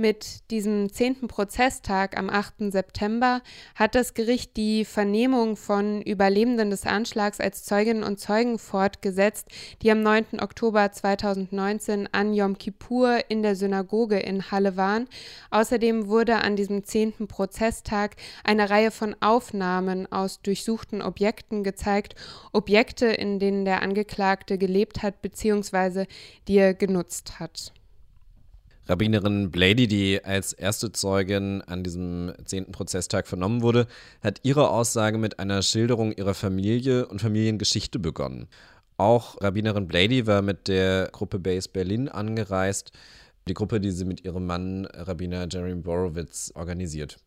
Mit diesem zehnten Prozesstag am 8. September hat das Gericht die Vernehmung von Überlebenden des Anschlags als Zeuginnen und Zeugen fortgesetzt, die am 9. Oktober 2019 an Yom Kippur in der Synagoge in Halle waren. Außerdem wurde an diesem zehnten Prozesstag eine Reihe von Aufnahmen aus durchsuchten Objekten gezeigt, Objekte, in denen der Angeklagte gelebt hat bzw. die er genutzt hat. Rabbinerin Blady, die als erste Zeugin an diesem zehnten Prozesstag vernommen wurde, hat ihre Aussage mit einer Schilderung ihrer Familie und Familiengeschichte begonnen. Auch Rabbinerin Blady war mit der Gruppe Base Berlin angereist, die Gruppe, die sie mit ihrem Mann Rabbiner Jeremy Borowitz organisiert.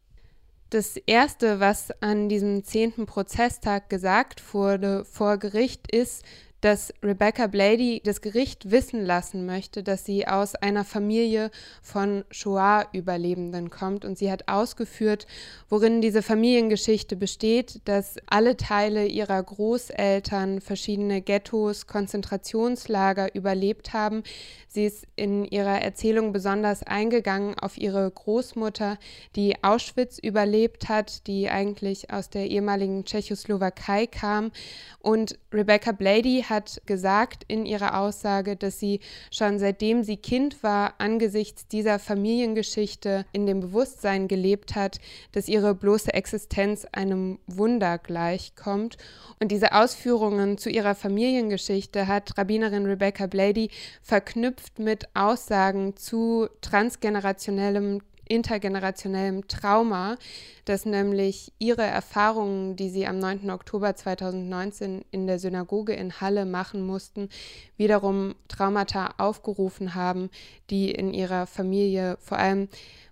Das Erste, was an diesem zehnten Prozesstag gesagt wurde vor Gericht, ist, dass Rebecca Blady das Gericht wissen lassen möchte, dass sie aus einer Familie von Shoah-Überlebenden kommt. Und sie hat ausgeführt, worin diese Familiengeschichte besteht, dass alle Teile ihrer Großeltern verschiedene Ghettos, Konzentrationslager überlebt haben. Sie ist in ihrer Erzählung besonders eingegangen auf ihre Großmutter, die Auschwitz überlebt hat, die eigentlich aus der ehemaligen Tschechoslowakei kam. Und Rebecca Blady hat gesagt in ihrer Aussage, dass sie schon seitdem sie Kind war, angesichts dieser Familiengeschichte in dem Bewusstsein gelebt hat, dass ihre bloße Existenz einem Wunder gleichkommt. Und diese Ausführungen zu ihrer Familiengeschichte hat Rabbinerin Rebecca Blady verknüpft mit Aussagen zu transgenerationellem intergenerationellem Trauma, dass nämlich ihre Erfahrungen, die sie am 9. Oktober 2019 in der Synagoge in Halle machen mussten, wiederum Traumata aufgerufen haben, die in ihrer Familie vor allem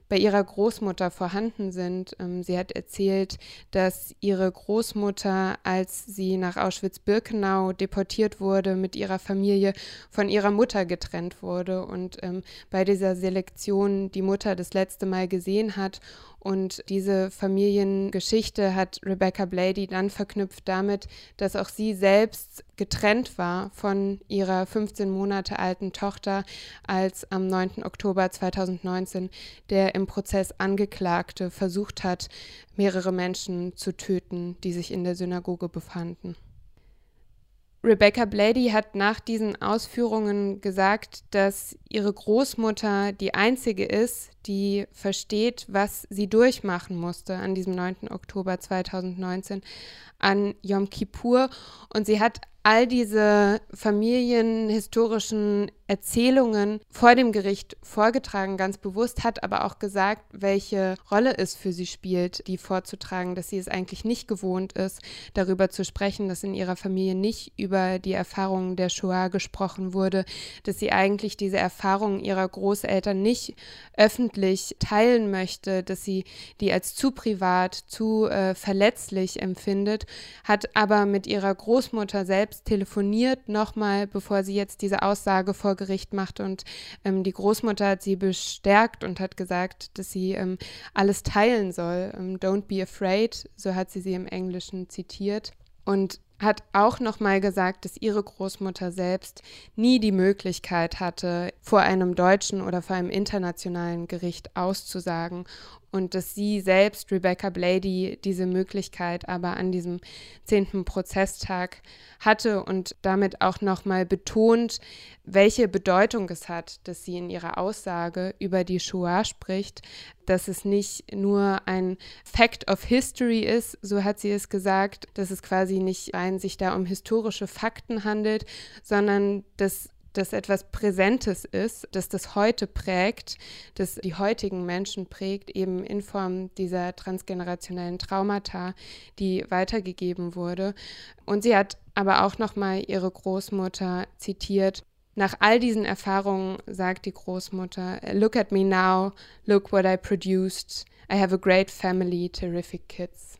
bei ihrer Großmutter vorhanden sind. Ähm, sie hat erzählt, dass ihre Großmutter, als sie nach Auschwitz-Birkenau deportiert wurde, mit ihrer Familie von ihrer Mutter getrennt wurde und ähm, bei dieser Selektion die Mutter das letzte Mal gesehen hat und diese Familiengeschichte hat Rebecca Blady dann verknüpft damit, dass auch sie selbst getrennt war von ihrer 15 Monate alten Tochter, als am 9. Oktober 2019 der im Prozess Angeklagte versucht hat, mehrere Menschen zu töten, die sich in der Synagoge befanden. Rebecca Blady hat nach diesen Ausführungen gesagt, dass ihre Großmutter die einzige ist, die versteht, was sie durchmachen musste an diesem 9. Oktober 2019 an Yom Kippur. Und sie hat all diese familienhistorischen Erzählungen vor dem Gericht vorgetragen, ganz bewusst, hat aber auch gesagt, welche Rolle es für sie spielt, die vorzutragen, dass sie es eigentlich nicht gewohnt ist, darüber zu sprechen, dass in ihrer Familie nicht über die Erfahrungen der Shoah gesprochen wurde, dass sie eigentlich diese Erfahrungen ihrer Großeltern nicht öffentlich teilen möchte, dass sie die als zu privat, zu äh, verletzlich empfindet, hat aber mit ihrer Großmutter selbst telefoniert, nochmal, bevor sie jetzt diese Aussage vor Gericht macht. Und ähm, die Großmutter hat sie bestärkt und hat gesagt, dass sie ähm, alles teilen soll. Ähm, Don't be afraid, so hat sie sie im Englischen zitiert. Und hat auch nochmal gesagt, dass ihre Großmutter selbst nie die Möglichkeit hatte, vor einem deutschen oder vor einem internationalen Gericht auszusagen und dass sie selbst, Rebecca Blady, diese Möglichkeit aber an diesem zehnten Prozesstag hatte und damit auch nochmal betont, welche Bedeutung es hat, dass sie in ihrer Aussage über die Shoah spricht, dass es nicht nur ein Fact of History ist, so hat sie es gesagt, dass es quasi nicht rein sich da um historische Fakten handelt, sondern dass das etwas Präsentes ist, dass das heute prägt, dass die heutigen Menschen prägt, eben in Form dieser transgenerationellen Traumata, die weitergegeben wurde. Und sie hat aber auch nochmal ihre Großmutter zitiert. Nach all diesen Erfahrungen sagt die Großmutter, Look at me now, look what I produced. I have a great family, terrific kids.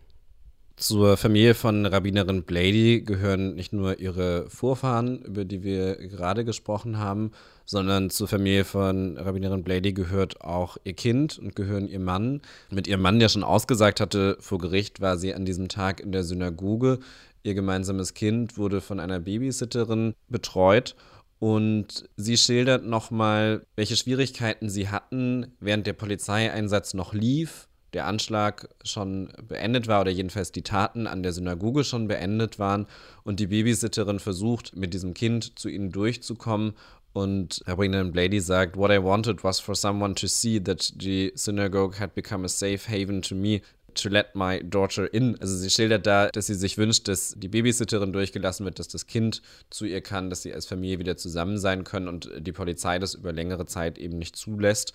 Zur Familie von Rabbinerin Blady gehören nicht nur ihre Vorfahren, über die wir gerade gesprochen haben, sondern zur Familie von Rabbinerin Blady gehört auch ihr Kind und gehören ihr Mann. Mit ihrem Mann, der schon ausgesagt hatte vor Gericht, war sie an diesem Tag in der Synagoge. Ihr gemeinsames Kind wurde von einer Babysitterin betreut und sie schildert nochmal, welche Schwierigkeiten sie hatten, während der Polizeieinsatz noch lief der Anschlag schon beendet war oder jedenfalls die Taten an der Synagoge schon beendet waren und die Babysitterin versucht, mit diesem Kind zu ihnen durchzukommen. Und Rabbinerin Blady sagt, What I wanted was for someone to see that the synagogue had become a safe haven to me to let my daughter in. Also sie schildert da, dass sie sich wünscht, dass die Babysitterin durchgelassen wird, dass das Kind zu ihr kann, dass sie als Familie wieder zusammen sein können und die Polizei das über längere Zeit eben nicht zulässt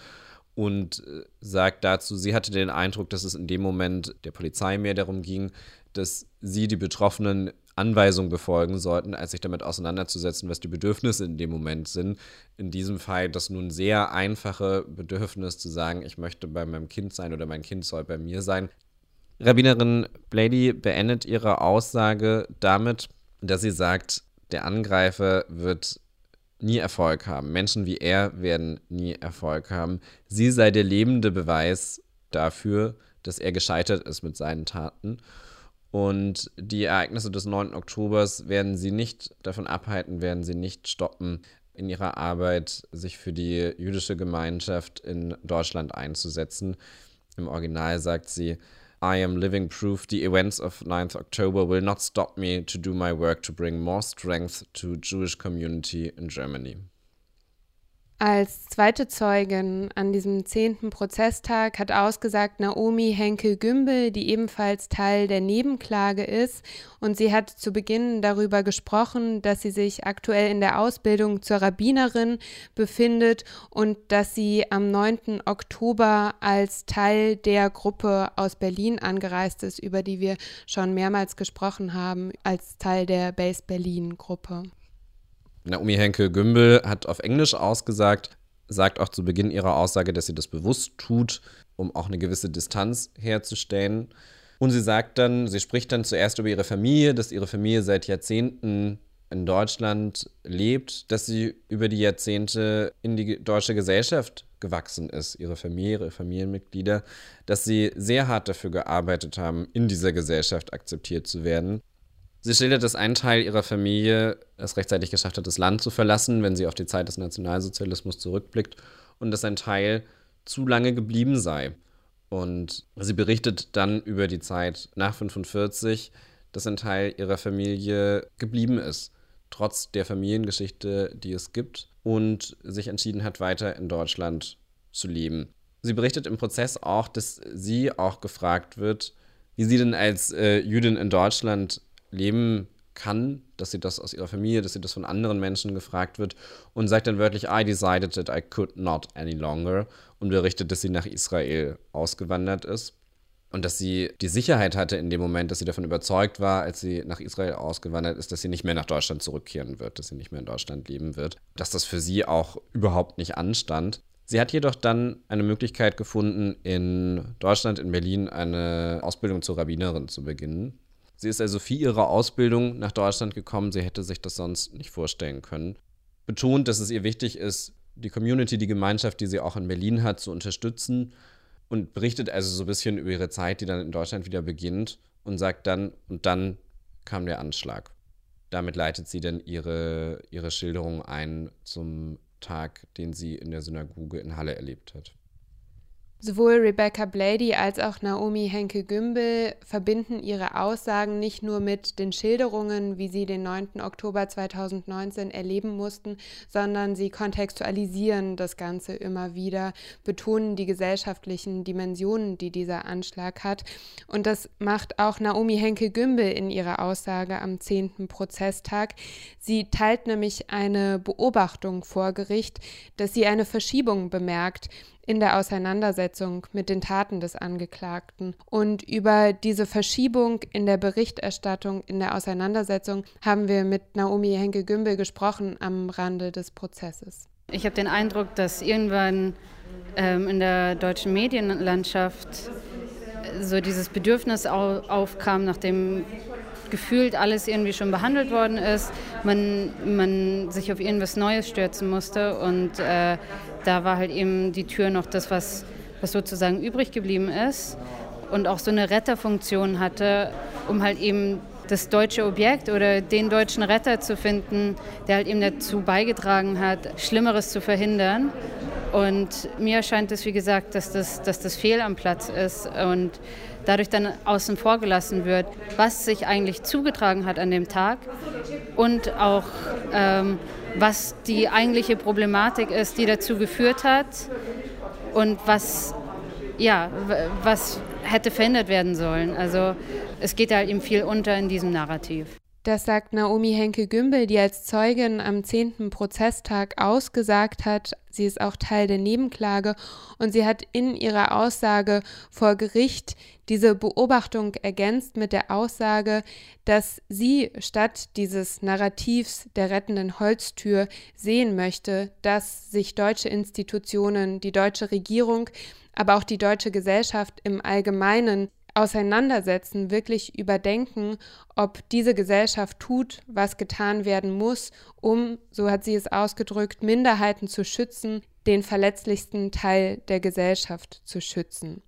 und äh, sagt dazu, sie hatte den Eindruck, dass es in dem Moment der Polizei mehr darum ging, dass sie die Betroffenen Anweisungen befolgen sollten, als sich damit auseinanderzusetzen, was die Bedürfnisse in dem Moment sind. In diesem Fall das nun sehr einfache Bedürfnis zu sagen, ich möchte bei meinem Kind sein oder mein Kind soll bei mir sein. Rabbinerin Blady beendet ihre Aussage damit, dass sie sagt, der Angreifer wird nie Erfolg haben. Menschen wie er werden nie Erfolg haben. Sie sei der lebende Beweis dafür, dass er gescheitert ist mit seinen Taten. Und die Ereignisse des 9. Oktobers werden sie nicht davon abhalten, werden sie nicht stoppen, in ihrer Arbeit sich für die jüdische Gemeinschaft in Deutschland einzusetzen. Im Original sagt sie, I am living proof the events of 9th October will not stop me to do my work to bring more strength to Jewish community in Germany. Als zweite Zeugin an diesem zehnten Prozesstag hat ausgesagt Naomi Henkel-Gümbel, die ebenfalls Teil der Nebenklage ist. Und sie hat zu Beginn darüber gesprochen, dass sie sich aktuell in der Ausbildung zur Rabbinerin befindet und dass sie am 9. Oktober als Teil der Gruppe aus Berlin angereist ist, über die wir schon mehrmals gesprochen haben, als Teil der Base Berlin Gruppe. Naomi Henkel-Gümbel hat auf Englisch ausgesagt, sagt auch zu Beginn ihrer Aussage, dass sie das bewusst tut, um auch eine gewisse Distanz herzustellen. Und sie sagt dann, sie spricht dann zuerst über ihre Familie, dass ihre Familie seit Jahrzehnten in Deutschland lebt, dass sie über die Jahrzehnte in die deutsche Gesellschaft gewachsen ist, ihre Familie, ihre Familienmitglieder, dass sie sehr hart dafür gearbeitet haben, in dieser Gesellschaft akzeptiert zu werden Sie schildert, dass ein Teil ihrer Familie es rechtzeitig geschafft hat, das Land zu verlassen, wenn sie auf die Zeit des Nationalsozialismus zurückblickt, und dass ein Teil zu lange geblieben sei. Und sie berichtet dann über die Zeit nach 45, dass ein Teil ihrer Familie geblieben ist, trotz der Familiengeschichte, die es gibt, und sich entschieden hat, weiter in Deutschland zu leben. Sie berichtet im Prozess auch, dass sie auch gefragt wird, wie sie denn als äh, Jüdin in Deutschland leben kann, dass sie das aus ihrer Familie, dass sie das von anderen Menschen gefragt wird und sagt dann wörtlich, I decided that I could not any longer und berichtet, dass sie nach Israel ausgewandert ist und dass sie die Sicherheit hatte in dem Moment, dass sie davon überzeugt war, als sie nach Israel ausgewandert ist, dass sie nicht mehr nach Deutschland zurückkehren wird, dass sie nicht mehr in Deutschland leben wird, dass das für sie auch überhaupt nicht anstand. Sie hat jedoch dann eine Möglichkeit gefunden, in Deutschland, in Berlin, eine Ausbildung zur Rabbinerin zu beginnen. Sie ist also für ihre Ausbildung nach Deutschland gekommen. Sie hätte sich das sonst nicht vorstellen können. Betont, dass es ihr wichtig ist, die Community, die Gemeinschaft, die sie auch in Berlin hat, zu unterstützen und berichtet also so ein bisschen über ihre Zeit, die dann in Deutschland wieder beginnt und sagt dann, und dann kam der Anschlag. Damit leitet sie dann ihre, ihre Schilderung ein zum Tag, den sie in der Synagoge in Halle erlebt hat. Sowohl Rebecca Blady als auch Naomi Henke-Gümbel verbinden ihre Aussagen nicht nur mit den Schilderungen, wie sie den 9. Oktober 2019 erleben mussten, sondern sie kontextualisieren das Ganze immer wieder, betonen die gesellschaftlichen Dimensionen, die dieser Anschlag hat. Und das macht auch Naomi Henke-Gümbel in ihrer Aussage am 10. Prozesstag. Sie teilt nämlich eine Beobachtung vor Gericht, dass sie eine Verschiebung bemerkt in der Auseinandersetzung mit den Taten des Angeklagten. Und über diese Verschiebung in der Berichterstattung, in der Auseinandersetzung haben wir mit Naomi Henke-Gümbel gesprochen am Rande des Prozesses. Ich habe den Eindruck, dass irgendwann ähm, in der deutschen Medienlandschaft so dieses Bedürfnis aufkam, nachdem gefühlt alles irgendwie schon behandelt worden ist, man, man sich auf irgendwas Neues stürzen musste und äh, da war halt eben die Tür noch das, was, was sozusagen übrig geblieben ist und auch so eine Retterfunktion hatte, um halt eben das deutsche Objekt oder den deutschen Retter zu finden, der halt eben dazu beigetragen hat, Schlimmeres zu verhindern. Und mir erscheint es, wie gesagt, dass das, dass das fehl am Platz ist und dadurch dann außen vor gelassen wird, was sich eigentlich zugetragen hat an dem Tag und auch ähm, was die eigentliche Problematik ist, die dazu geführt hat und was, ja, was hätte verhindert werden sollen. Also es geht halt eben viel unter in diesem Narrativ. Das sagt Naomi Henke-Gümbel, die als Zeugin am 10. Prozesstag ausgesagt hat. Sie ist auch Teil der Nebenklage und sie hat in ihrer Aussage vor Gericht diese Beobachtung ergänzt mit der Aussage, dass sie statt dieses Narrativs der rettenden Holztür sehen möchte, dass sich deutsche Institutionen, die deutsche Regierung, aber auch die deutsche Gesellschaft im Allgemeinen auseinandersetzen, wirklich überdenken, ob diese Gesellschaft tut, was getan werden muss, um, so hat sie es ausgedrückt, Minderheiten zu schützen, den verletzlichsten Teil der Gesellschaft zu schützen.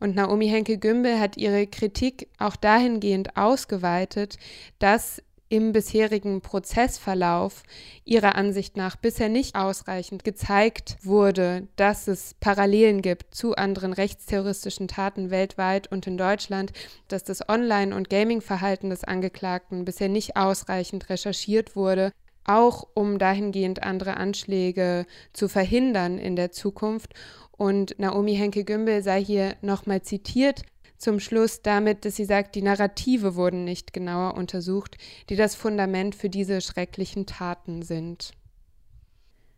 Und Naomi Henke-Gümbel hat ihre Kritik auch dahingehend ausgeweitet, dass im bisherigen Prozessverlauf ihrer Ansicht nach bisher nicht ausreichend gezeigt wurde, dass es Parallelen gibt zu anderen rechtsterroristischen Taten weltweit und in Deutschland, dass das Online- und Gaming-Verhalten des Angeklagten bisher nicht ausreichend recherchiert wurde, auch um dahingehend andere Anschläge zu verhindern in der Zukunft. Und Naomi Henke-Gümbel sei hier nochmal zitiert, zum Schluss damit, dass sie sagt, die Narrative wurden nicht genauer untersucht, die das Fundament für diese schrecklichen Taten sind.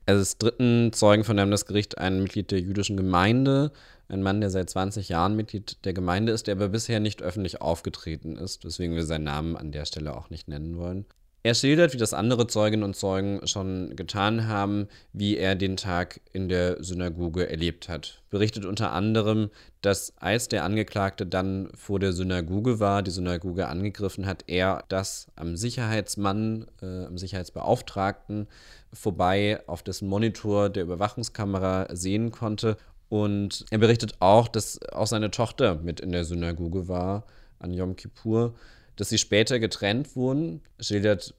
Es ist dritten Zeugen von dem das Gericht ein Mitglied der jüdischen Gemeinde, ein Mann, der seit 20 Jahren Mitglied der Gemeinde ist, der aber bisher nicht öffentlich aufgetreten ist, weswegen wir seinen Namen an der Stelle auch nicht nennen wollen. Er schildert, wie das andere Zeuginnen und Zeugen schon getan haben, wie er den Tag in der Synagoge erlebt hat. Berichtet unter anderem, dass als der Angeklagte dann vor der Synagoge war, die Synagoge angegriffen hat, er das am Sicherheitsmann, äh, am Sicherheitsbeauftragten vorbei auf dessen Monitor der Überwachungskamera sehen konnte. Und er berichtet auch, dass auch seine Tochter mit in der Synagoge war an Yom Kippur dass sie später getrennt wurden, schildert,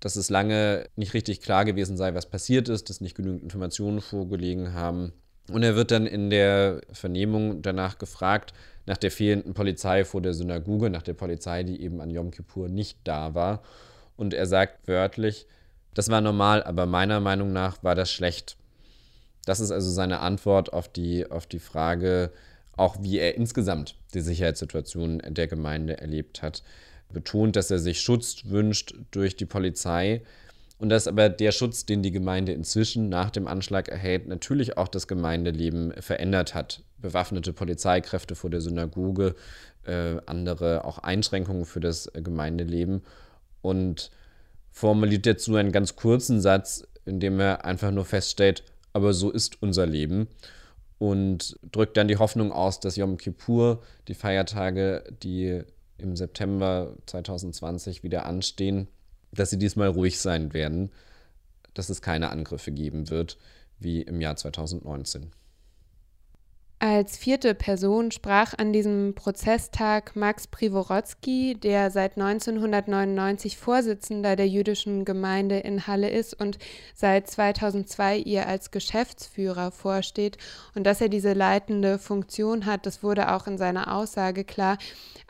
dass es lange nicht richtig klar gewesen sei, was passiert ist, dass nicht genügend Informationen vorgelegen haben. Und er wird dann in der Vernehmung danach gefragt, nach der fehlenden Polizei vor der Synagoge, nach der Polizei, die eben an Yom Kippur nicht da war. Und er sagt wörtlich, das war normal, aber meiner Meinung nach war das schlecht. Das ist also seine Antwort auf die, auf die Frage, auch wie er insgesamt die Sicherheitssituation der Gemeinde erlebt hat. Betont, dass er sich Schutz wünscht durch die Polizei und dass aber der Schutz, den die Gemeinde inzwischen nach dem Anschlag erhält, natürlich auch das Gemeindeleben verändert hat. Bewaffnete Polizeikräfte vor der Synagoge, äh, andere auch Einschränkungen für das Gemeindeleben und formuliert dazu einen ganz kurzen Satz, in dem er einfach nur feststellt, aber so ist unser Leben und drückt dann die Hoffnung aus, dass Yom Kippur, die Feiertage, die im September 2020 wieder anstehen, dass sie diesmal ruhig sein werden, dass es keine Angriffe geben wird wie im Jahr 2019. Als vierte Person sprach an diesem Prozesstag Max Privorotsky, der seit 1999 Vorsitzender der jüdischen Gemeinde in Halle ist und seit 2002 ihr als Geschäftsführer vorsteht. Und dass er diese leitende Funktion hat, das wurde auch in seiner Aussage klar,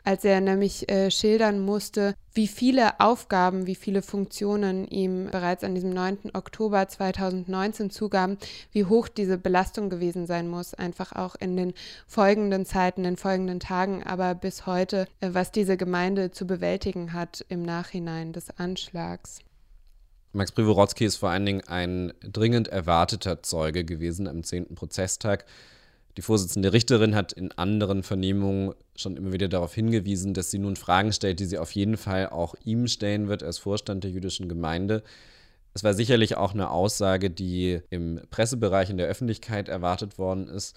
als er nämlich äh, schildern musste, wie viele Aufgaben, wie viele Funktionen ihm bereits an diesem 9. Oktober 2019 zugaben, wie hoch diese Belastung gewesen sein muss, einfach auch in den folgenden Zeiten, in den folgenden Tagen, aber bis heute, äh, was diese Gemeinde zu bewältigen hat im Nachhinein des Anschlags. Max Privorotsky ist vor allen Dingen ein dringend erwarteter Zeuge gewesen am 10. Prozesstag. Die Vorsitzende Richterin hat in anderen Vernehmungen schon immer wieder darauf hingewiesen, dass sie nun Fragen stellt, die sie auf jeden Fall auch ihm stellen wird als Vorstand der jüdischen Gemeinde. Es war sicherlich auch eine Aussage, die im Pressebereich in der Öffentlichkeit erwartet worden ist.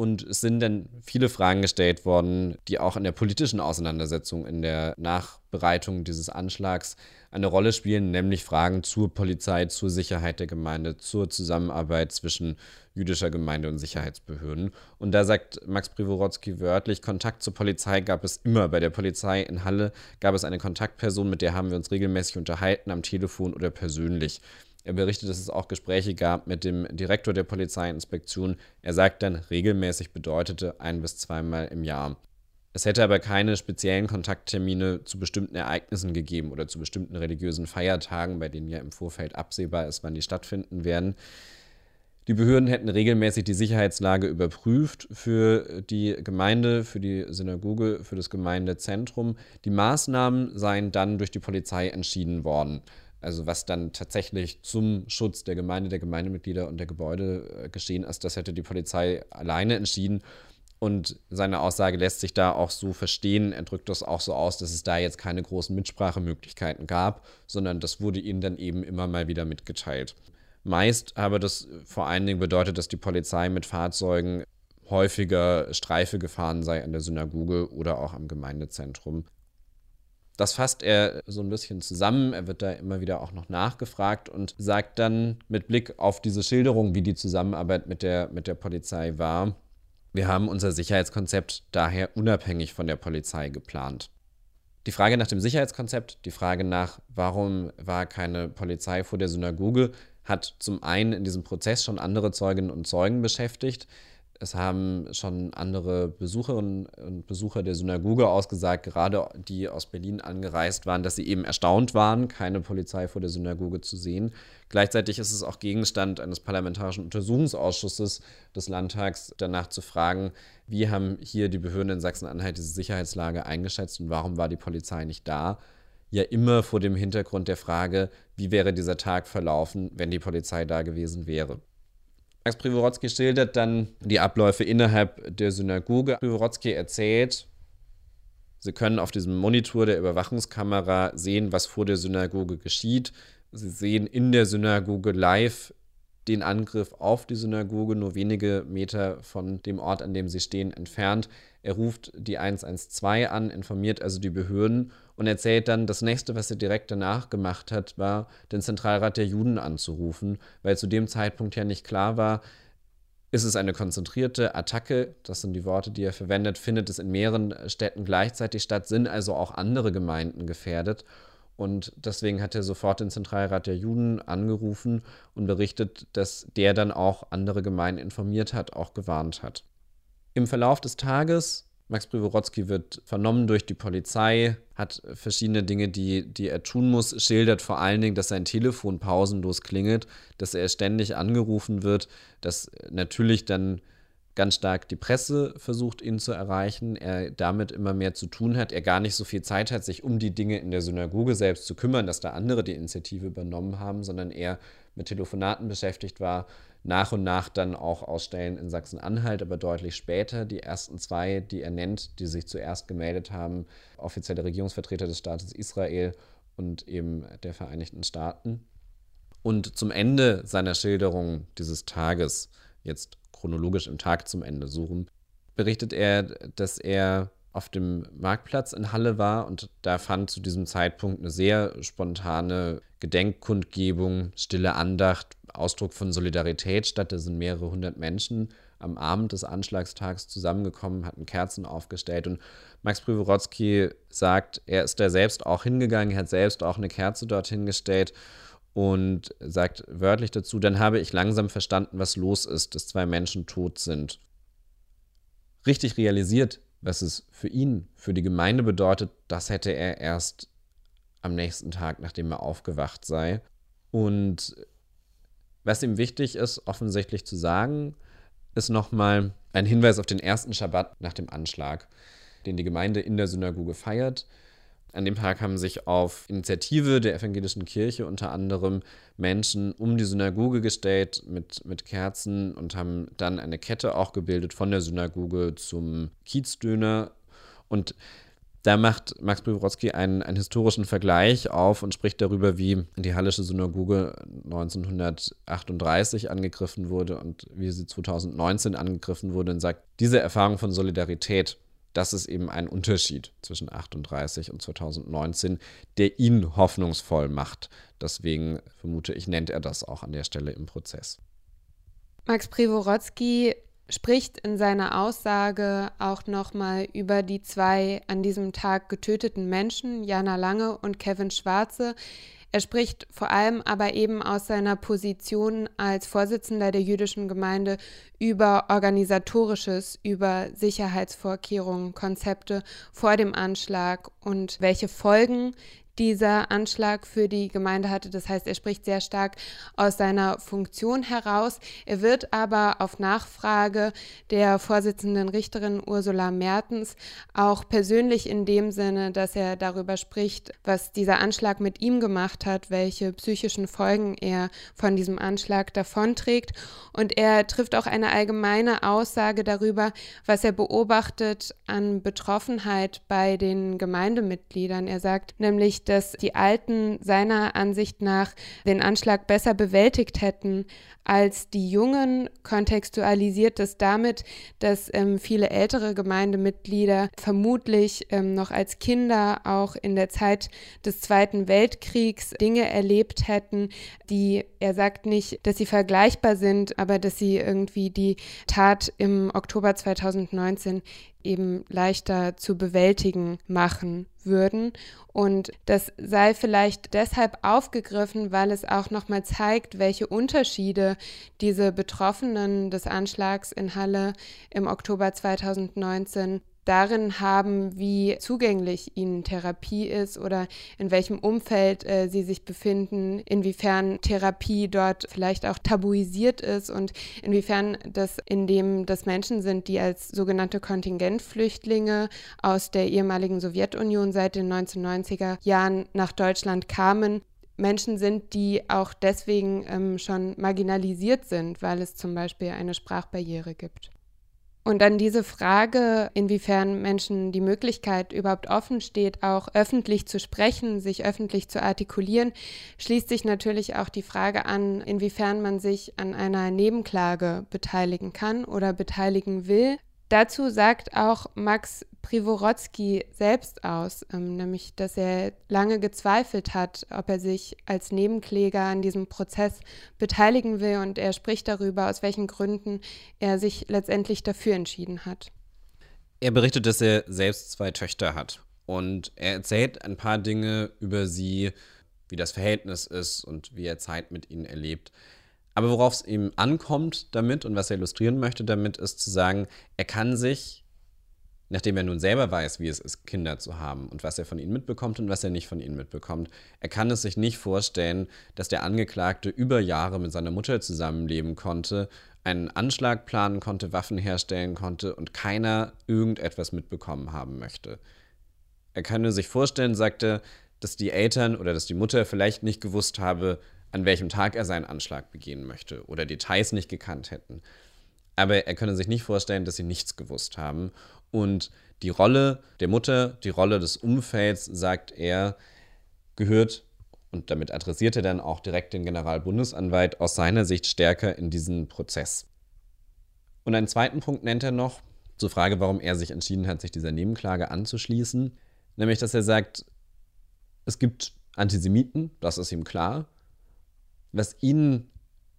Und es sind dann viele Fragen gestellt worden, die auch in der politischen Auseinandersetzung, in der Nachbereitung dieses Anschlags eine Rolle spielen, nämlich Fragen zur Polizei, zur Sicherheit der Gemeinde, zur Zusammenarbeit zwischen jüdischer Gemeinde und Sicherheitsbehörden. Und da sagt Max Privorotsky wörtlich, Kontakt zur Polizei gab es immer. Bei der Polizei in Halle gab es eine Kontaktperson, mit der haben wir uns regelmäßig unterhalten, am Telefon oder persönlich. Er berichtet, dass es auch Gespräche gab mit dem Direktor der Polizeiinspektion. Er sagt dann, regelmäßig bedeutete ein bis zweimal im Jahr. Es hätte aber keine speziellen Kontakttermine zu bestimmten Ereignissen gegeben oder zu bestimmten religiösen Feiertagen, bei denen ja im Vorfeld absehbar ist, wann die stattfinden werden. Die Behörden hätten regelmäßig die Sicherheitslage überprüft für die Gemeinde, für die Synagoge, für das Gemeindezentrum. Die Maßnahmen seien dann durch die Polizei entschieden worden. Also was dann tatsächlich zum Schutz der Gemeinde, der Gemeindemitglieder und der Gebäude äh, geschehen ist, das hätte die Polizei alleine entschieden. Und seine Aussage lässt sich da auch so verstehen. Er drückt das auch so aus, dass es da jetzt keine großen Mitsprachemöglichkeiten gab, sondern das wurde ihnen dann eben immer mal wieder mitgeteilt. Meist habe das vor allen Dingen bedeutet, dass die Polizei mit Fahrzeugen häufiger Streife gefahren sei an der Synagoge oder auch am Gemeindezentrum. Das fasst er so ein bisschen zusammen. Er wird da immer wieder auch noch nachgefragt und sagt dann mit Blick auf diese Schilderung, wie die Zusammenarbeit mit der, mit der Polizei war, wir haben unser Sicherheitskonzept daher unabhängig von der Polizei geplant. Die Frage nach dem Sicherheitskonzept, die Frage nach, warum war keine Polizei vor der Synagoge, hat zum einen in diesem Prozess schon andere Zeuginnen und Zeugen beschäftigt. Es haben schon andere Besucherinnen und Besucher der Synagoge ausgesagt, gerade die aus Berlin angereist waren, dass sie eben erstaunt waren, keine Polizei vor der Synagoge zu sehen. Gleichzeitig ist es auch Gegenstand eines parlamentarischen Untersuchungsausschusses des Landtags, danach zu fragen, wie haben hier die Behörden in Sachsen-Anhalt diese Sicherheitslage eingeschätzt und warum war die Polizei nicht da? Ja, immer vor dem Hintergrund der Frage, wie wäre dieser Tag verlaufen, wenn die Polizei da gewesen wäre. Max Privorotsky schildert dann die Abläufe innerhalb der Synagoge. Privorotsky erzählt, Sie können auf diesem Monitor der Überwachungskamera sehen, was vor der Synagoge geschieht. Sie sehen in der Synagoge live den Angriff auf die Synagoge, nur wenige Meter von dem Ort, an dem sie stehen, entfernt. Er ruft die 112 an, informiert also die Behörden und erzählt dann, das nächste, was er direkt danach gemacht hat, war, den Zentralrat der Juden anzurufen, weil zu dem Zeitpunkt ja nicht klar war, ist es eine konzentrierte Attacke, das sind die Worte, die er verwendet, findet es in mehreren Städten gleichzeitig statt, sind also auch andere Gemeinden gefährdet. Und deswegen hat er sofort den Zentralrat der Juden angerufen und berichtet, dass der dann auch andere Gemeinden informiert hat, auch gewarnt hat. Im Verlauf des Tages, Max Privorotsky wird vernommen durch die Polizei, hat verschiedene Dinge, die, die er tun muss, schildert vor allen Dingen, dass sein Telefon pausenlos klingelt, dass er ständig angerufen wird, dass natürlich dann ganz stark die Presse versucht, ihn zu erreichen, er damit immer mehr zu tun hat, er gar nicht so viel Zeit hat, sich um die Dinge in der Synagoge selbst zu kümmern, dass da andere die Initiative übernommen haben, sondern er mit Telefonaten beschäftigt war, nach und nach dann auch ausstellen in Sachsen-Anhalt, aber deutlich später. Die ersten zwei, die er nennt, die sich zuerst gemeldet haben, offizielle Regierungsvertreter des Staates Israel und eben der Vereinigten Staaten. Und zum Ende seiner Schilderung dieses Tages, jetzt chronologisch im Tag zum Ende suchen, berichtet er, dass er auf dem Marktplatz in Halle war und da fand zu diesem Zeitpunkt eine sehr spontane Gedenkkundgebung, stille Andacht, Ausdruck von Solidarität statt. Da sind mehrere hundert Menschen am Abend des Anschlagstags zusammengekommen, hatten Kerzen aufgestellt und Max Privorotsky sagt, er ist da selbst auch hingegangen, hat selbst auch eine Kerze dorthin gestellt und sagt wörtlich dazu, dann habe ich langsam verstanden, was los ist, dass zwei Menschen tot sind. Richtig realisiert was es für ihn, für die Gemeinde bedeutet, das hätte er erst am nächsten Tag, nachdem er aufgewacht sei. Und was ihm wichtig ist, offensichtlich zu sagen, ist nochmal ein Hinweis auf den ersten Schabbat nach dem Anschlag, den die Gemeinde in der Synagoge feiert. An dem Tag haben sich auf Initiative der evangelischen Kirche unter anderem Menschen um die Synagoge gestellt mit, mit Kerzen und haben dann eine Kette auch gebildet von der Synagoge zum Kiezdöner. Und Da macht Max Pryworodzki einen, einen historischen Vergleich auf und spricht darüber, wie die Hallische Synagoge 1938 angegriffen wurde und wie sie 2019 angegriffen wurde und sagt, diese Erfahrung von Solidarität, das ist eben ein Unterschied zwischen 38 und 2019, der ihn hoffnungsvoll macht. Deswegen vermute ich, nennt er das auch an der Stelle im Prozess. Max Privorotsky spricht in seiner Aussage auch nochmal über die zwei an diesem Tag getöteten Menschen, Jana Lange und Kevin Schwarze. Er spricht vor allem aber eben aus seiner Position als Vorsitzender der jüdischen Gemeinde über organisatorisches, über Sicherheitsvorkehrungen, Konzepte vor dem Anschlag und welche Folgen dieser Anschlag für die Gemeinde hatte. Das heißt, er spricht sehr stark aus seiner Funktion heraus. Er wird aber auf Nachfrage der Vorsitzenden Richterin Ursula Mertens auch persönlich in dem Sinne, dass er darüber spricht, was dieser Anschlag mit ihm gemacht hat, welche psychischen Folgen er von diesem Anschlag davonträgt. Und er trifft auch eine allgemeine Aussage darüber, was er beobachtet an Betroffenheit bei den Gemeindemitgliedern. Er sagt nämlich, dass die Alten seiner Ansicht nach den Anschlag besser bewältigt hätten als die Jungen, kontextualisiert es damit, dass ähm, viele ältere Gemeindemitglieder vermutlich ähm, noch als Kinder auch in der Zeit des Zweiten Weltkriegs Dinge erlebt hätten, die, er sagt nicht, dass sie vergleichbar sind, aber dass sie irgendwie die Tat im Oktober 2019 eben leichter zu bewältigen machen würden. Und das sei vielleicht deshalb aufgegriffen, weil es auch nochmal zeigt, welche Unterschiede diese Betroffenen des Anschlags in Halle im Oktober 2019 darin haben, wie zugänglich ihnen Therapie ist oder in welchem Umfeld äh, sie sich befinden, inwiefern Therapie dort vielleicht auch tabuisiert ist und inwiefern das in dem das Menschen sind, die als sogenannte Kontingentflüchtlinge aus der ehemaligen Sowjetunion seit den 1990er Jahren nach Deutschland kamen, Menschen sind, die auch deswegen ähm, schon marginalisiert sind, weil es zum Beispiel eine Sprachbarriere gibt. Und dann diese Frage, inwiefern Menschen die Möglichkeit überhaupt offen steht, auch öffentlich zu sprechen, sich öffentlich zu artikulieren, schließt sich natürlich auch die Frage an, inwiefern man sich an einer Nebenklage beteiligen kann oder beteiligen will. Dazu sagt auch Max Privorotsky selbst aus, ähm, nämlich dass er lange gezweifelt hat, ob er sich als Nebenkläger an diesem Prozess beteiligen will und er spricht darüber, aus welchen Gründen er sich letztendlich dafür entschieden hat. Er berichtet, dass er selbst zwei Töchter hat und er erzählt ein paar Dinge über sie, wie das Verhältnis ist und wie er Zeit mit ihnen erlebt. Aber worauf es ihm ankommt damit und was er illustrieren möchte damit, ist zu sagen, er kann sich, nachdem er nun selber weiß, wie es ist, Kinder zu haben und was er von ihnen mitbekommt und was er nicht von ihnen mitbekommt, er kann es sich nicht vorstellen, dass der Angeklagte über Jahre mit seiner Mutter zusammenleben konnte, einen Anschlag planen konnte, Waffen herstellen konnte und keiner irgendetwas mitbekommen haben möchte. Er kann sich vorstellen, sagte, dass die Eltern oder dass die Mutter vielleicht nicht gewusst habe, an welchem Tag er seinen Anschlag begehen möchte oder Details nicht gekannt hätten. Aber er könne sich nicht vorstellen, dass sie nichts gewusst haben. Und die Rolle der Mutter, die Rolle des Umfelds, sagt er, gehört, und damit adressiert er dann auch direkt den Generalbundesanwalt, aus seiner Sicht stärker in diesen Prozess. Und einen zweiten Punkt nennt er noch zur Frage, warum er sich entschieden hat, sich dieser Nebenklage anzuschließen, nämlich dass er sagt, es gibt Antisemiten, das ist ihm klar, was ihn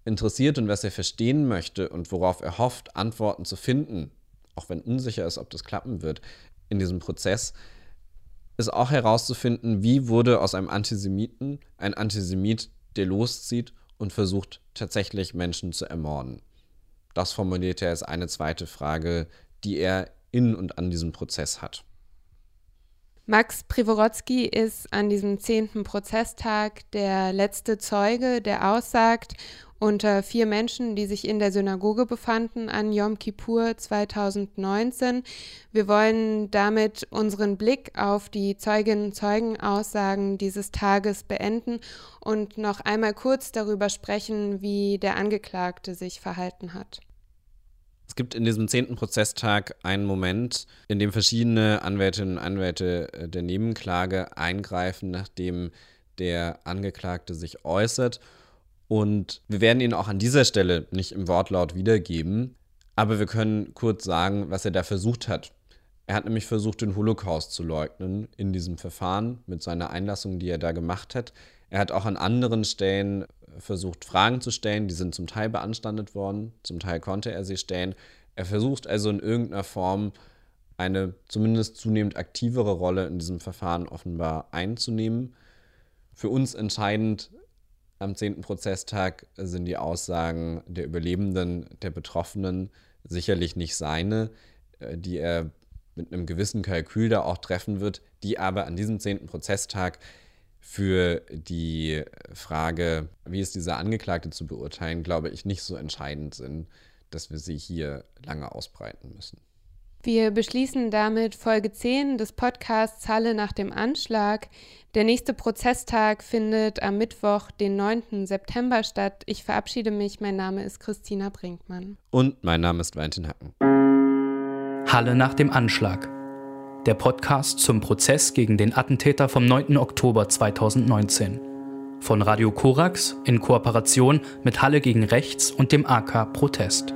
interessiert und was er verstehen möchte und worauf er hofft, Antworten zu finden, auch wenn unsicher ist, ob das klappen wird, in diesem Prozess, ist auch herauszufinden, wie wurde aus einem Antisemiten ein Antisemit, der loszieht und versucht tatsächlich Menschen zu ermorden. Das formuliert er als eine zweite Frage, die er in und an diesem Prozess hat. Max Privorotsky ist an diesem zehnten Prozesstag der letzte Zeuge, der aussagt unter vier Menschen, die sich in der Synagoge befanden an Yom Kippur 2019. Wir wollen damit unseren Blick auf die Zeuginnen und Zeugenaussagen dieses Tages beenden und noch einmal kurz darüber sprechen, wie der Angeklagte sich verhalten hat. Es gibt in diesem zehnten Prozesstag einen Moment, in dem verschiedene Anwältinnen und Anwälte äh, der Nebenklage eingreifen, nachdem der Angeklagte sich äußert. Und wir werden ihn auch an dieser Stelle nicht im Wortlaut wiedergeben, aber wir können kurz sagen, was er da versucht hat. Er hat nämlich versucht, den Holocaust zu leugnen in diesem Verfahren mit seiner Einlassung, die er da gemacht hat. Er hat auch an anderen Stellen versucht, Fragen zu stellen. Die sind zum Teil beanstandet worden, zum Teil konnte er sie stellen. Er versucht also in irgendeiner Form eine zumindest zunehmend aktivere Rolle in diesem Verfahren offenbar einzunehmen. Für uns entscheidend am 10. Prozesstag sind die Aussagen der Überlebenden, der Betroffenen, sicherlich nicht seine, äh, die er mit einem gewissen Kalkül da auch treffen wird, die aber an diesem 10. Prozesstag für die Frage, wie ist dieser Angeklagte zu beurteilen, glaube ich, nicht so entscheidend sind, dass wir sie hier lange ausbreiten müssen. Wir beschließen damit Folge 10 des Podcasts Halle nach dem Anschlag. Der nächste Prozesstag findet am Mittwoch, den 9. September statt. Ich verabschiede mich. Mein Name ist Christina Brinkmann. Und mein Name ist Valentin Hacken. Halle nach dem Anschlag der Podcast zum Prozess gegen den Attentäter vom 9. Oktober 2019. Von Radio Korax in Kooperation mit Halle gegen Rechts und dem AK Protest.